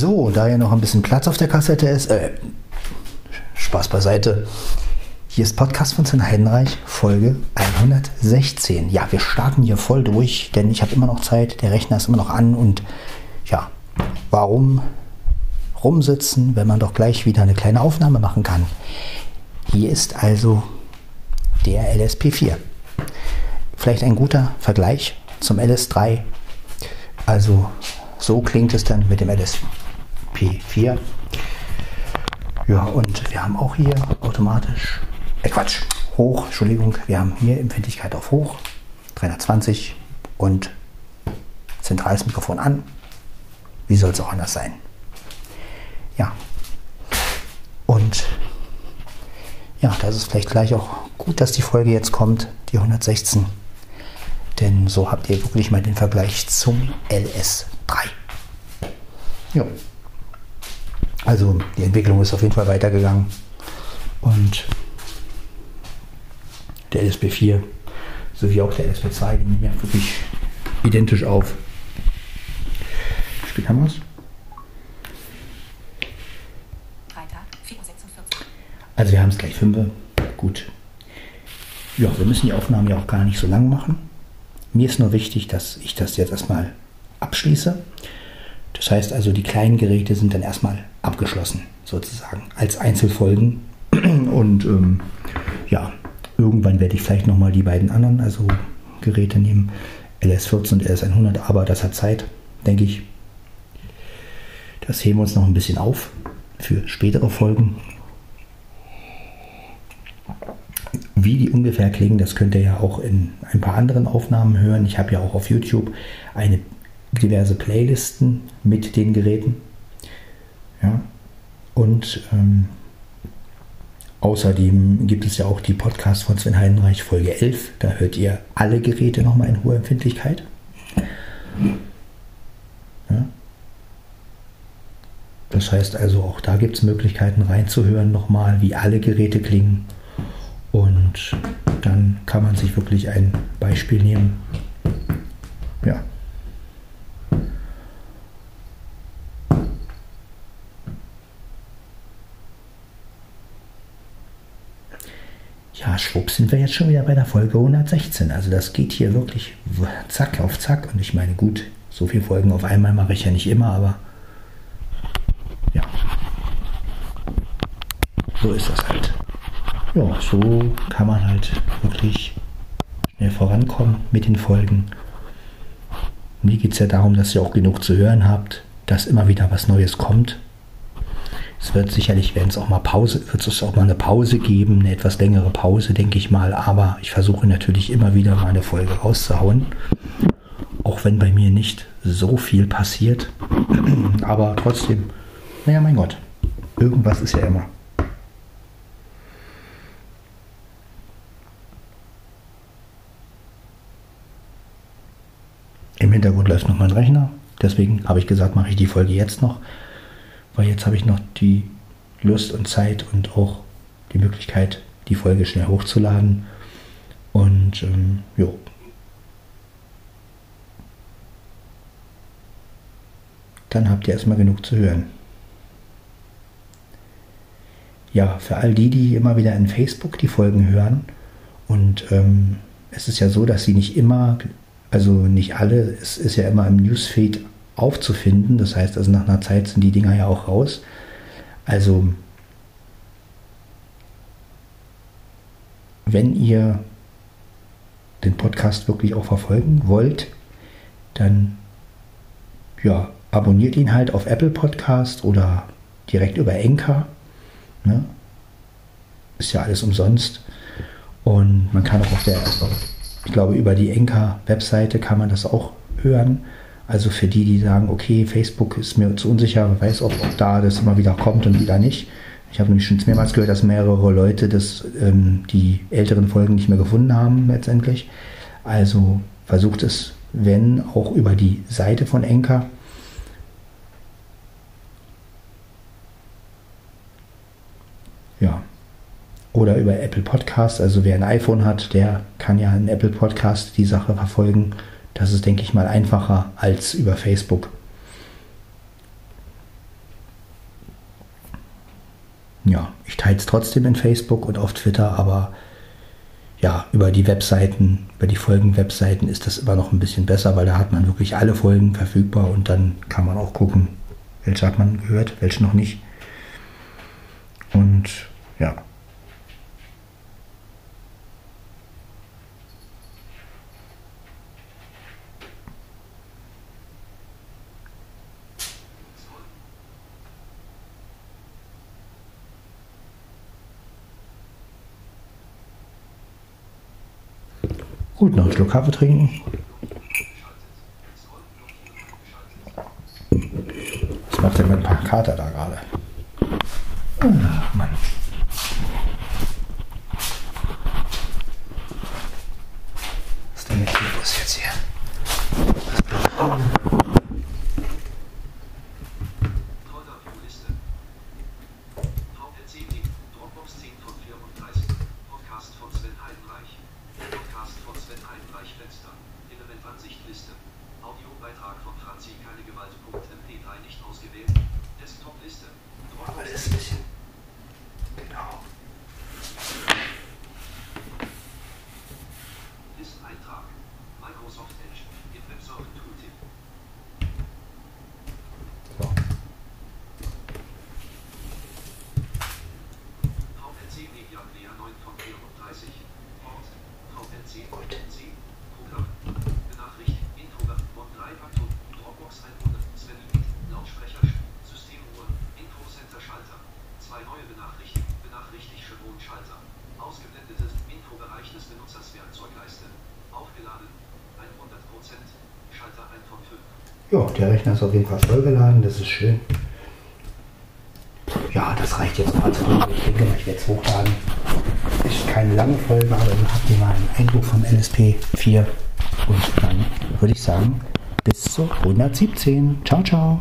So, da ja noch ein bisschen Platz auf der Kassette ist, äh, Spaß beiseite. Hier ist Podcast von Sven Heidenreich, Folge 116. Ja, wir starten hier voll durch, denn ich habe immer noch Zeit, der Rechner ist immer noch an und ja, warum rumsitzen, wenn man doch gleich wieder eine kleine Aufnahme machen kann? Hier ist also der LSP4. Vielleicht ein guter Vergleich zum LS3. Also so klingt es dann mit dem LSP4. Ja, und wir haben auch hier automatisch, äh Quatsch, hoch, Entschuldigung, wir haben hier Empfindlichkeit auf hoch, 320 und zentrales Mikrofon an. Wie soll es auch anders sein? Ja. Und ja, das ist vielleicht gleich auch gut, dass die Folge jetzt kommt, die 116. Denn so habt ihr wirklich mal den Vergleich zum LS3. Ja. Also die Entwicklung ist auf jeden Fall weitergegangen. Und der LSP4 sowie auch der LSP2, die nehmen ja wirklich identisch auf. Wie spät haben wir es? Also wir haben es gleich 5. Gut. Ja, wir müssen die Aufnahme ja auch gar nicht so lang machen. Mir ist nur wichtig, dass ich das jetzt erstmal abschließe. Das heißt also, die kleinen Geräte sind dann erstmal abgeschlossen, sozusagen, als Einzelfolgen. Und ähm, ja, irgendwann werde ich vielleicht nochmal die beiden anderen, also Geräte nehmen, LS14 und LS100, aber das hat Zeit, denke ich. Das heben wir uns noch ein bisschen auf für spätere Folgen. Wie die ungefähr klingen, das könnt ihr ja auch in ein paar anderen Aufnahmen hören. Ich habe ja auch auf YouTube eine diverse Playlisten mit den Geräten. Ja. Und ähm, außerdem gibt es ja auch die Podcast von Sven Heidenreich Folge 11. Da hört ihr alle Geräte nochmal in hoher Empfindlichkeit. Ja. Das heißt also, auch da gibt es Möglichkeiten reinzuhören nochmal, wie alle Geräte klingen. Und dann kann man sich wirklich ein Beispiel nehmen. Ja. Ja, schwupp sind wir jetzt schon wieder bei der Folge 116. Also das geht hier wirklich zack auf zack. Und ich meine, gut, so viele Folgen auf einmal mache ich ja nicht immer, aber ja, so ist das halt. Ja, so kann man halt wirklich schnell vorankommen mit den Folgen. Mir geht es ja darum, dass ihr auch genug zu hören habt, dass immer wieder was Neues kommt. Es wird sicherlich, werden es auch mal Pause, wird es auch mal eine Pause geben, eine etwas längere Pause, denke ich mal. Aber ich versuche natürlich immer wieder mal eine Folge rauszuhauen. Auch wenn bei mir nicht so viel passiert. Aber trotzdem, naja, mein Gott, irgendwas ist ja immer. Im Hintergrund läuft noch mein Rechner. Deswegen habe ich gesagt, mache ich die Folge jetzt noch weil jetzt habe ich noch die Lust und Zeit und auch die Möglichkeit, die Folge schnell hochzuladen. Und ähm, jo. Dann habt ihr erstmal genug zu hören. Ja, für all die, die immer wieder in Facebook die Folgen hören, und ähm, es ist ja so, dass sie nicht immer, also nicht alle, es ist ja immer im Newsfeed aufzufinden. Das heißt also, nach einer Zeit sind die Dinger ja auch raus. Also, wenn ihr den Podcast wirklich auch verfolgen wollt, dann ja, abonniert ihn halt auf Apple Podcast oder direkt über Enker. Ne? Ist ja alles umsonst. Und man kann auch auf der, ich glaube, über die Enker-Webseite kann man das auch hören. Also für die, die sagen, okay, Facebook ist mir zu unsicher, wer weiß, ob, ob da das immer wieder kommt und wieder nicht. Ich habe nämlich schon mehrmals gehört, dass mehrere Leute das, ähm, die älteren Folgen nicht mehr gefunden haben letztendlich. Also versucht es, wenn, auch über die Seite von Enker. Ja. Oder über Apple Podcast. Also wer ein iPhone hat, der kann ja in Apple Podcast die Sache verfolgen. Das ist, denke ich mal, einfacher als über Facebook. Ja, ich teile es trotzdem in Facebook und auf Twitter, aber ja, über die Webseiten, über die Folgen-Webseiten ist das immer noch ein bisschen besser, weil da hat man wirklich alle Folgen verfügbar und dann kann man auch gucken, welche hat man gehört, welche noch nicht. Und ja, Gut, noch einen Schluck Kaffee trinken. Was macht denn mein Kater da gerade? Ach, Mann. Was ist denn mit dir los jetzt hier? VPC Dropbox 10 von 34. Podcast von Sven Heidenreich. Podcast von Sven Heidenreich Fenster. Elementansichtliste. Audiobeitrag von Franzi keine Gewalt.mp3 nicht ausgewählt. Desktop-Liste. Aber das ist ein bisschen. Genau. List-Eintrag. Microsoft Edge. Im Websurfen Tooltip. VPC Media Player 9 von 34. Ort. VPC C. Programm. Benachricht. Intro. Mod 3 Aktion. Dropbox 100. Sven Lautsprecher. Systemuhr. Infocenter Schalter. Zwei neue Benachrichtigungen. Benachrichtigt Chevron Schalter. Ausgeblendetes Infobereich des Benutzers Werkzeugleiste. Aufgeladen. 100%. Schalter 1 von 5. Ja, der Rechner ist auf jeden Fall vollgeladen, das ist schön. Ja, das reicht jetzt mal Folge. Ich denke ich werde es hochladen. Ist keine lange Folge, aber dann habt ihr mal einen Eindruck vom LSP 4. Und dann würde ich sagen, bis zur 117. Ciao, ciao.